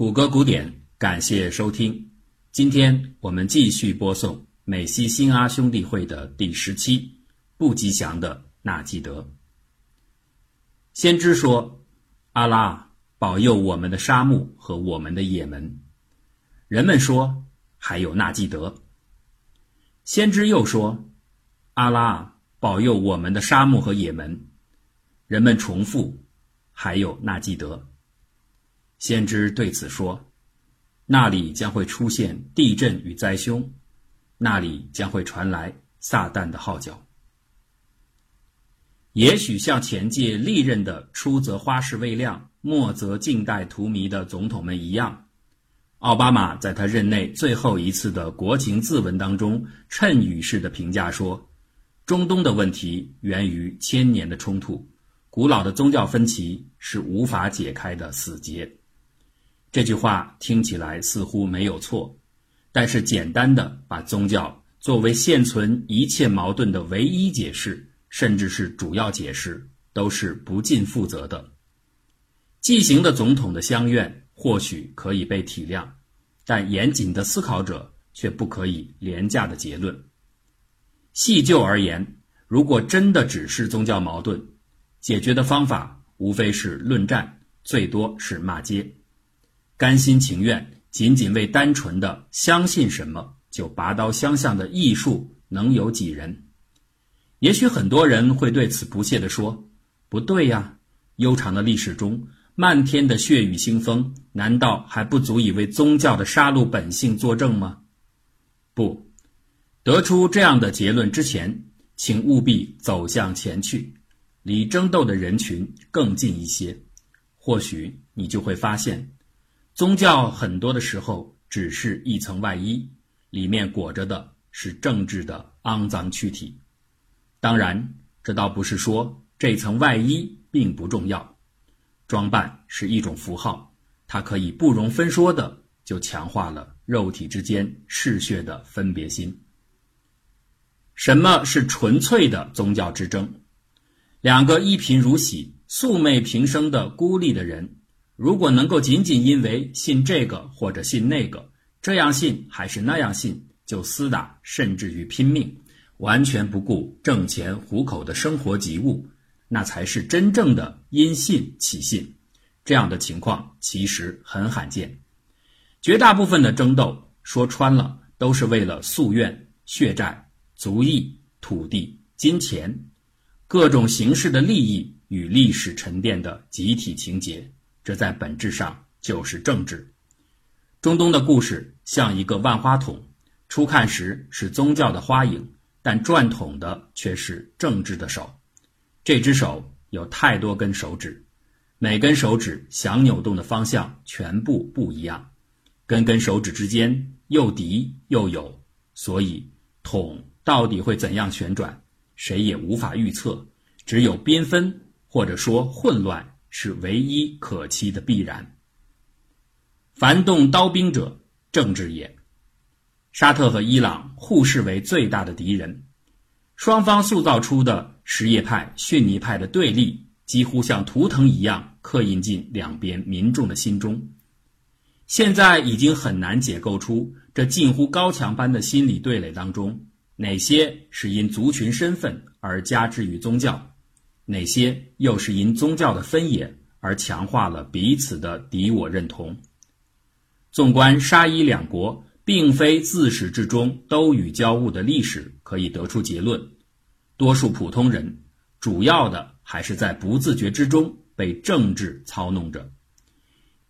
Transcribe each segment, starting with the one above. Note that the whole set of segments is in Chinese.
谷歌古典，感谢收听。今天我们继续播送美西新阿兄弟会的第十期，不吉祥的纳吉德。先知说：“阿拉保佑我们的沙漠和我们的也门。”人们说：“还有纳吉德。”先知又说：“阿拉保佑我们的沙漠和也门。”人们重复：“还有纳吉德。”先知对此说：“那里将会出现地震与灾凶，那里将会传来撒旦的号角。也许像前届历任的出则花式未亮，末则静待荼蘼的总统们一样，奥巴马在他任内最后一次的国情自文当中，谶语式的评价说：中东的问题源于千年的冲突，古老的宗教分歧是无法解开的死结。”这句话听起来似乎没有错，但是简单的把宗教作为现存一切矛盾的唯一解释，甚至是主要解释，都是不尽负责的。即行的总统的相愿或许可以被体谅，但严谨的思考者却不可以廉价的结论。细究而言，如果真的只是宗教矛盾，解决的方法无非是论战，最多是骂街。甘心情愿，仅仅为单纯的相信什么就拔刀相向的艺术，能有几人？也许很多人会对此不屑地说：“不对呀，悠长的历史中，漫天的血雨腥风，难道还不足以为宗教的杀戮本性作证吗？”不，得出这样的结论之前，请务必走向前去，离争斗的人群更近一些，或许你就会发现。宗教很多的时候只是一层外衣，里面裹着的是政治的肮脏躯体。当然，这倒不是说这层外衣并不重要，装扮是一种符号，它可以不容分说的就强化了肉体之间嗜血的分别心。什么是纯粹的宗教之争？两个一贫如洗、素昧平生的孤立的人。如果能够仅仅因为信这个或者信那个，这样信还是那样信就厮打，甚至于拼命，完全不顾挣钱糊口的生活急务，那才是真正的因信起信。这样的情况其实很罕见。绝大部分的争斗，说穿了都是为了夙愿、血债、族裔、土地、金钱，各种形式的利益与历史沉淀的集体情节。这在本质上就是政治。中东的故事像一个万花筒，初看时是宗教的花影，但转筒的却是政治的手。这只手有太多根手指，每根手指想扭动的方向全部不一样，根根手指之间又敌又友，所以筒到底会怎样旋转，谁也无法预测。只有缤纷，或者说混乱。是唯一可期的必然。凡动刀兵者，政治也。沙特和伊朗互视为最大的敌人，双方塑造出的什叶派、逊尼派的对立，几乎像图腾一样刻印进两边民众的心中。现在已经很难解构出这近乎高墙般的心理对垒当中，哪些是因族群身份而加之于宗教。哪些又是因宗教的分野而强化了彼此的敌我认同？纵观沙伊两国，并非自始至终都与交恶的历史，可以得出结论：多数普通人，主要的还是在不自觉之中被政治操弄着。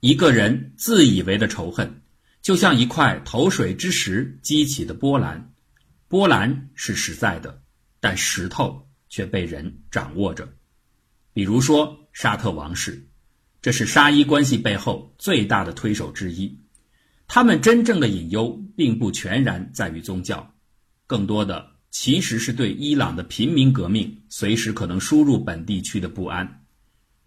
一个人自以为的仇恨，就像一块投水之石激起的波澜，波澜是实在的，但石头。却被人掌握着，比如说沙特王室，这是沙伊关系背后最大的推手之一。他们真正的隐忧并不全然在于宗教，更多的其实是对伊朗的平民革命随时可能输入本地区的不安。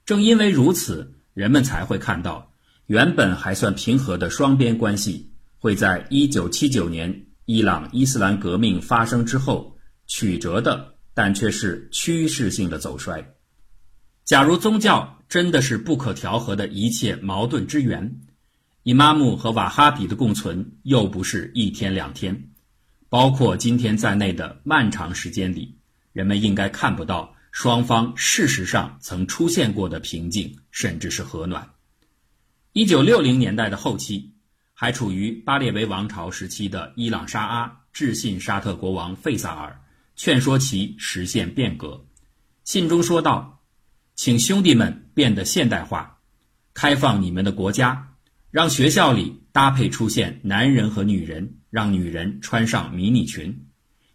正因为如此，人们才会看到，原本还算平和的双边关系，会在一九七九年伊朗伊斯兰革命发生之后曲折的。但却是趋势性的走衰。假如宗教真的是不可调和的一切矛盾之源，伊玛目和瓦哈比的共存又不是一天两天，包括今天在内的漫长时间里，人们应该看不到双方事实上曾出现过的平静，甚至是和暖。一九六零年代的后期，还处于巴列维王朝时期的伊朗沙阿致信沙特国王费萨尔，劝说其实现变革。信中说道：“请兄弟们变得现代化，开放你们的国家，让学校里搭配出现男人和女人，让女人穿上迷你裙，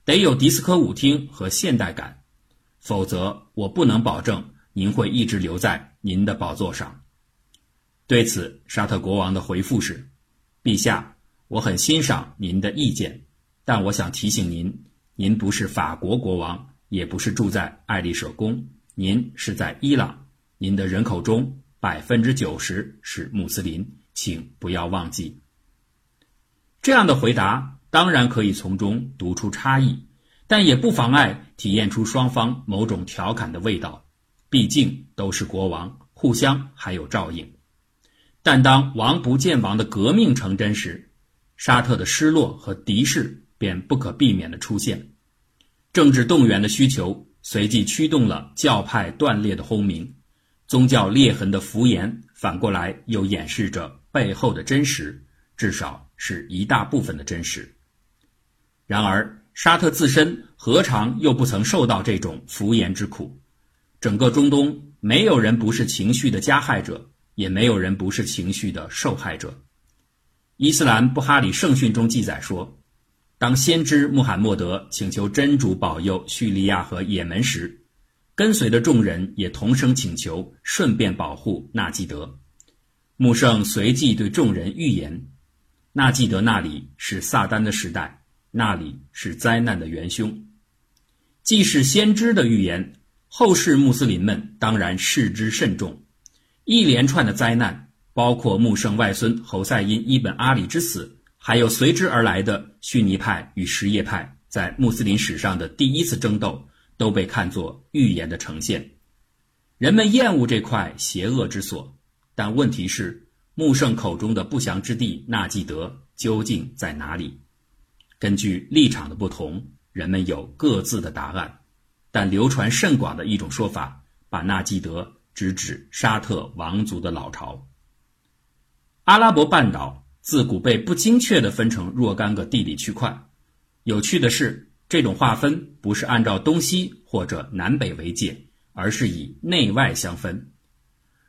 得有迪斯科舞厅和现代感，否则我不能保证您会一直留在您的宝座上。”对此，沙特国王的回复是：“陛下，我很欣赏您的意见，但我想提醒您，您不是法国国王。”也不是住在爱丽舍宫，您是在伊朗，您的人口中百分之九十是穆斯林，请不要忘记。这样的回答当然可以从中读出差异，但也不妨碍体验出双方某种调侃的味道。毕竟都是国王，互相还有照应。但当王不见王的革命成真时，沙特的失落和敌视便不可避免的出现。政治动员的需求随即驱动了教派断裂的轰鸣，宗教裂痕的浮言反过来又掩饰着背后的真实，至少是一大部分的真实。然而，沙特自身何尝又不曾受到这种浮言之苦？整个中东没有人不是情绪的加害者，也没有人不是情绪的受害者。伊斯兰布哈里圣训中记载说。当先知穆罕默德请求真主保佑叙利亚和也门时，跟随的众人也同声请求，顺便保护纳吉德。穆圣随即对众人预言：纳吉德那里是撒旦的时代，那里是灾难的元凶。既是先知的预言，后世穆斯林们当然视之甚重。一连串的灾难，包括穆圣外孙侯赛因伊本阿里之死。还有随之而来的逊尼派与什叶派在穆斯林史上的第一次争斗，都被看作预言的呈现。人们厌恶这块邪恶之所，但问题是，穆圣口中的不祥之地纳季德究竟在哪里？根据立场的不同，人们有各自的答案。但流传甚广的一种说法，把纳季德直指沙特王族的老巢——阿拉伯半岛。自古被不精确地分成若干个地理区块。有趣的是，这种划分不是按照东西或者南北为界，而是以内外相分。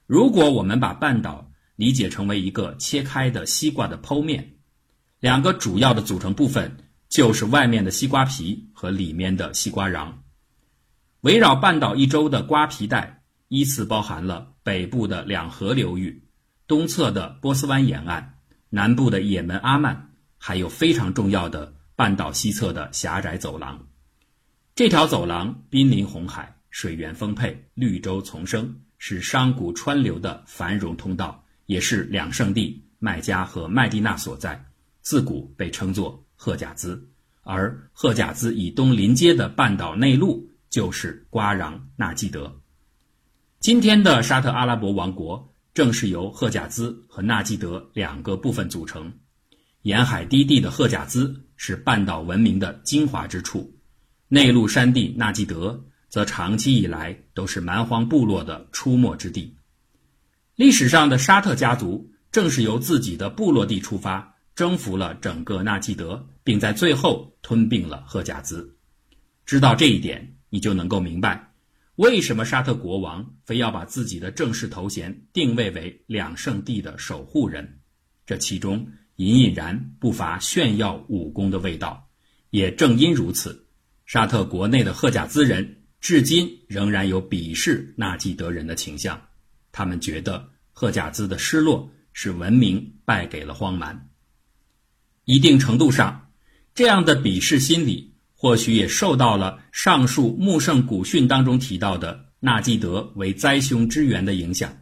如果我们把半岛理解成为一个切开的西瓜的剖面，两个主要的组成部分就是外面的西瓜皮和里面的西瓜瓤。围绕半岛一周的瓜皮带依次包含了北部的两河流域、东侧的波斯湾沿岸。南部的也门阿曼，还有非常重要的半岛西侧的狭窄走廊。这条走廊濒临红海，水源丰沛，绿洲丛生，是商贾川流的繁荣通道，也是两圣地麦加和麦地那所在。自古被称作赫贾兹，而赫贾兹以东临街的半岛内陆就是瓜壤纳基德。今天的沙特阿拉伯王国。正是由赫贾兹和纳基德两个部分组成。沿海低地的赫贾兹是半岛文明的精华之处，内陆山地纳基德则长期以来都是蛮荒部落的出没之地。历史上的沙特家族正是由自己的部落地出发，征服了整个纳基德，并在最后吞并了赫贾兹。知道这一点，你就能够明白。为什么沙特国王非要把自己的正式头衔定位为两圣地的守护人？这其中隐隐然不乏炫耀武功的味道。也正因如此，沙特国内的赫贾兹人至今仍然有鄙视纳季德人的倾向。他们觉得赫贾兹的失落是文明败给了荒蛮。一定程度上，这样的鄙视心理。或许也受到了上述穆圣古训当中提到的纳基德为灾凶之源的影响。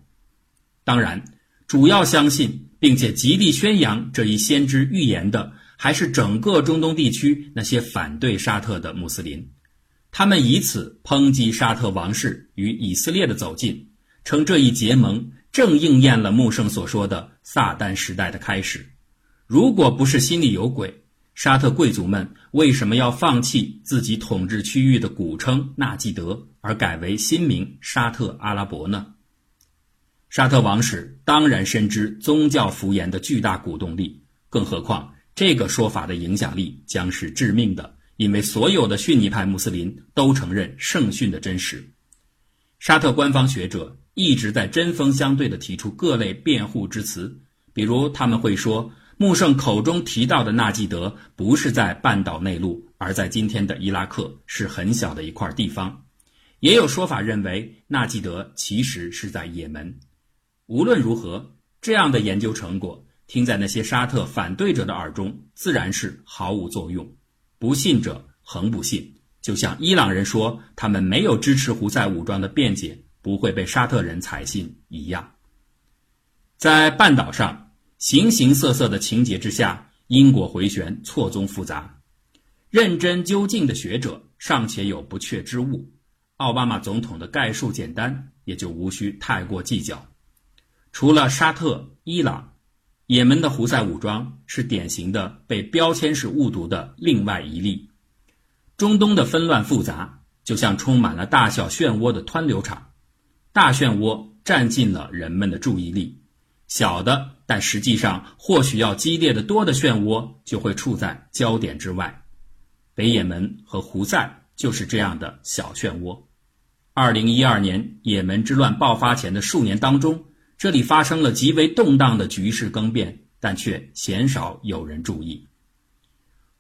当然，主要相信并且极力宣扬这一先知预言的，还是整个中东地区那些反对沙特的穆斯林。他们以此抨击沙特王室与以色列的走近，称这一结盟正应验了穆圣所说的撒旦时代的开始。如果不是心里有鬼，沙特贵族们为什么要放弃自己统治区域的古称纳吉德，而改为新名沙特阿拉伯呢？沙特王室当然深知宗教福言的巨大鼓动力，更何况这个说法的影响力将是致命的，因为所有的逊尼派穆斯林都承认圣训的真实。沙特官方学者一直在针锋相对地提出各类辩护之词，比如他们会说，穆圣口中提到的纳吉德不是在半岛内陆，而在今天的伊拉克，是很小的一块地方。也有说法认为，纳吉德其实是在也门。无论如何，这样的研究成果听在那些沙特反对者的耳中，自然是毫无作用。不信者恒不信，就像伊朗人说他们没有支持胡塞武装的辩解不会被沙特人采信一样。在半岛上，形形色色的情节之下，因果回旋，错综复杂。认真究竟的学者尚且有不确之物，奥巴马总统的概述简单，也就无需太过计较。除了沙特、伊朗、也门的胡塞武装是典型的被标签式误读的另外一例。中东的纷乱复杂，就像充满了大小漩涡的湍流场，大漩涡占尽了人们的注意力，小的但实际上或许要激烈的多的漩涡就会处在焦点之外。北也门和胡塞就是这样的小漩涡。二零一二年也门之乱爆发前的数年当中。这里发生了极为动荡的局势更变，但却鲜少有人注意。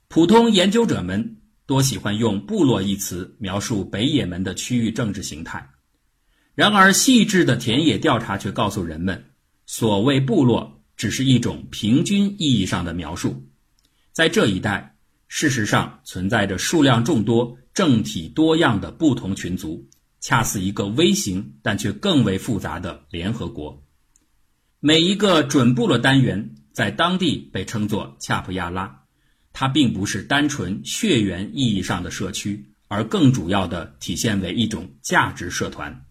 普通研究者们多喜欢用“部落”一词描述北也门的区域政治形态，然而细致的田野调查却告诉人们，所谓部落只是一种平均意义上的描述。在这一带，事实上存在着数量众多、政体多样的不同群族，恰似一个微型但却更为复杂的联合国。每一个准部落单元在当地被称作恰普亚拉，它并不是单纯血缘意义上的社区，而更主要的体现为一种价值社团。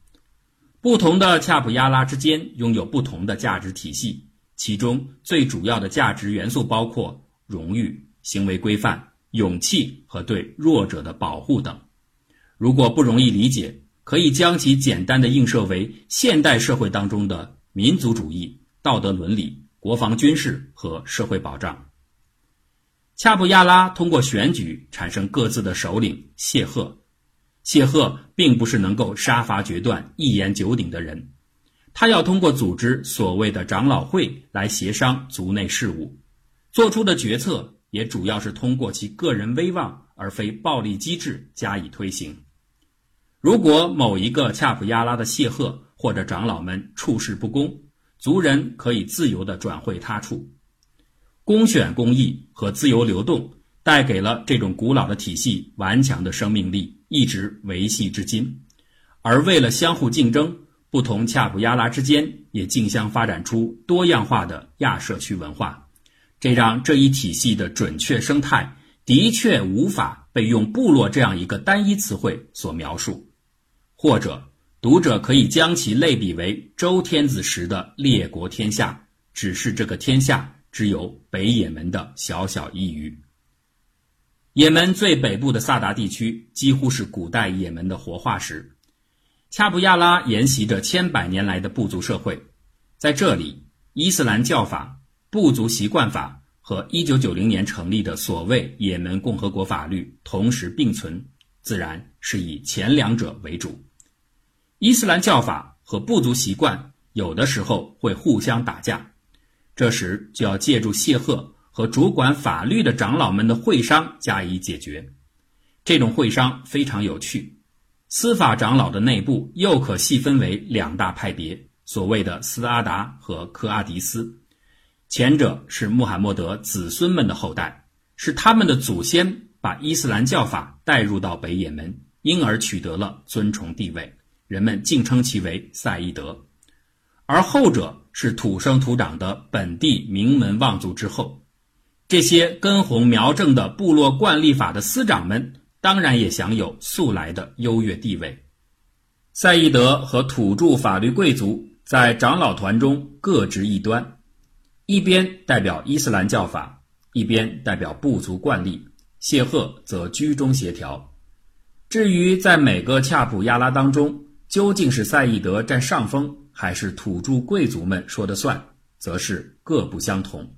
不同的恰普亚拉之间拥有不同的价值体系，其中最主要的价值元素包括荣誉、行为规范、勇气和对弱者的保护等。如果不容易理解，可以将其简单的映射为现代社会当中的。民族主义、道德伦理、国防军事和社会保障。恰布亚拉通过选举产生各自的首领谢赫。谢赫并不是能够杀伐决断、一言九鼎的人，他要通过组织所谓的长老会来协商族内事务，做出的决策也主要是通过其个人威望而非暴力机制加以推行。如果某一个恰普亚拉的谢赫，或者长老们处事不公，族人可以自由地转会他处。公选公议和自由流动带给了这种古老的体系顽强的生命力，一直维系至今。而为了相互竞争，不同恰普亚拉之间也竞相发展出多样化的亚社区文化，这让这一体系的准确生态的确无法被用“部落”这样一个单一词汇所描述，或者。读者可以将其类比为周天子时的列国天下，只是这个天下只有北也门的小小一隅。也门最北部的萨达地区几乎是古代也门的活化石。恰布亚拉沿袭着千百年来的部族社会，在这里，伊斯兰教法、部族习惯法和1990年成立的所谓也门共和国法律同时并存，自然是以前两者为主。伊斯兰教法和部族习惯有的时候会互相打架，这时就要借助谢赫和主管法律的长老们的会商加以解决。这种会商非常有趣。司法长老的内部又可细分为两大派别，所谓的斯阿达和科阿迪斯。前者是穆罕默德子孙们的后代，是他们的祖先把伊斯兰教法带入到北也门，因而取得了尊崇地位。人们竟称其为赛义德，而后者是土生土长的本地名门望族之后。这些根红苗正的部落惯例法的司长们，当然也享有素来的优越地位。赛义德和土著法律贵族在长老团中各执一端，一边代表伊斯兰教法，一边代表部族惯例。谢赫则居中协调。至于在每个恰普亚拉当中，究竟是赛义德占上风，还是土著贵族们说的算，则是各不相同。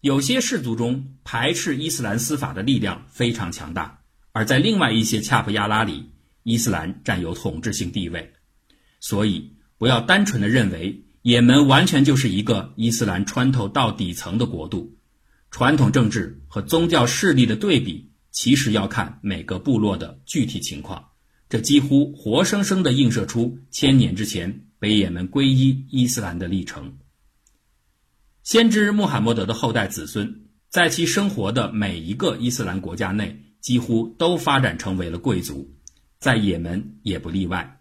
有些氏族中排斥伊斯兰司法的力量非常强大，而在另外一些恰普亚拉里，伊斯兰占有统治性地位。所以，不要单纯的认为也门完全就是一个伊斯兰穿透到底层的国度。传统政治和宗教势力的对比，其实要看每个部落的具体情况。这几乎活生生地映射出千年之前北也门皈依伊斯兰的历程。先知穆罕默德的后代子孙，在其生活的每一个伊斯兰国家内，几乎都发展成为了贵族，在也门也不例外。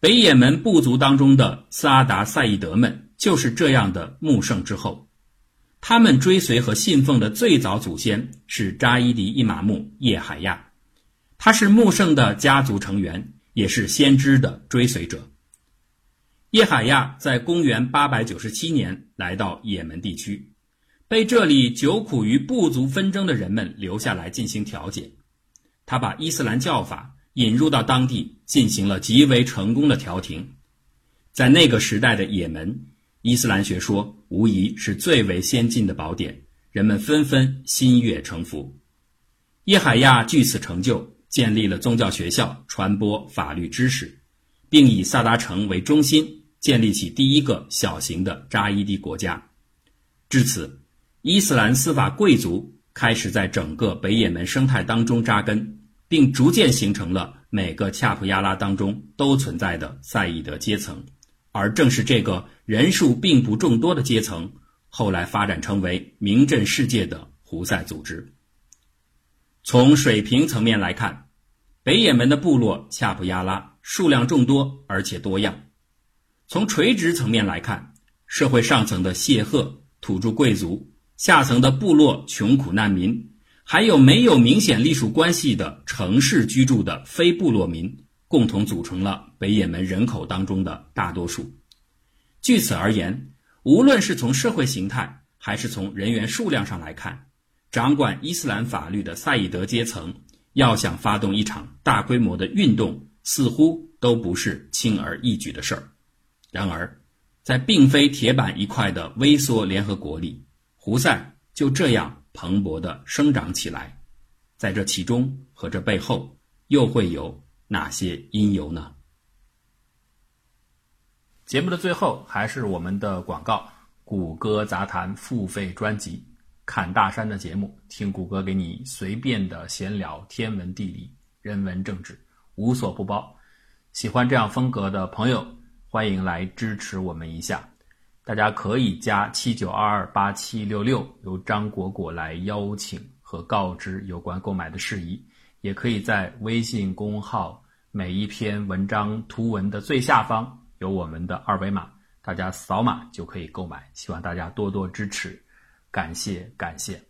北也门部族当中的斯阿达赛义德们，就是这样的穆圣之后。他们追随和信奉的最早祖先是扎伊迪伊玛目叶海亚，他是穆圣的家族成员，也是先知的追随者。叶海亚在公元897年来到也门地区，被这里久苦于部族纷争的人们留下来进行调解。他把伊斯兰教法引入到当地，进行了极为成功的调停。在那个时代的也门。伊斯兰学说无疑是最为先进的宝典，人们纷纷心悦诚服。叶海亚据此成就，建立了宗教学校，传播法律知识，并以萨达城为中心，建立起第一个小型的扎伊蒂国家。至此，伊斯兰司法贵族开始在整个北也门生态当中扎根，并逐渐形成了每个恰普亚拉当中都存在的赛义德阶层。而正是这个人数并不众多的阶层，后来发展成为名震世界的胡塞组织。从水平层面来看，北也门的部落恰普亚拉数量众多而且多样；从垂直层面来看，社会上层的谢赫土著贵族，下层的部落穷苦难民，还有没有明显隶属关系的城市居住的非部落民。共同组成了北也门人口当中的大多数。据此而言，无论是从社会形态还是从人员数量上来看，掌管伊斯兰法律的赛义德阶层要想发动一场大规模的运动，似乎都不是轻而易举的事儿。然而，在并非铁板一块的微缩联合国里，胡塞就这样蓬勃地生长起来。在这其中和这背后，又会有。哪些因由呢？节目的最后还是我们的广告：谷歌杂谈付费专辑，侃大山的节目，听谷歌给你随便的闲聊天文地理、人文政治，无所不包。喜欢这样风格的朋友，欢迎来支持我们一下。大家可以加七九二二八七六六，由张果果来邀请和告知有关购买的事宜。也可以在微信公号每一篇文章图文的最下方有我们的二维码，大家扫码就可以购买。希望大家多多支持，感谢感谢。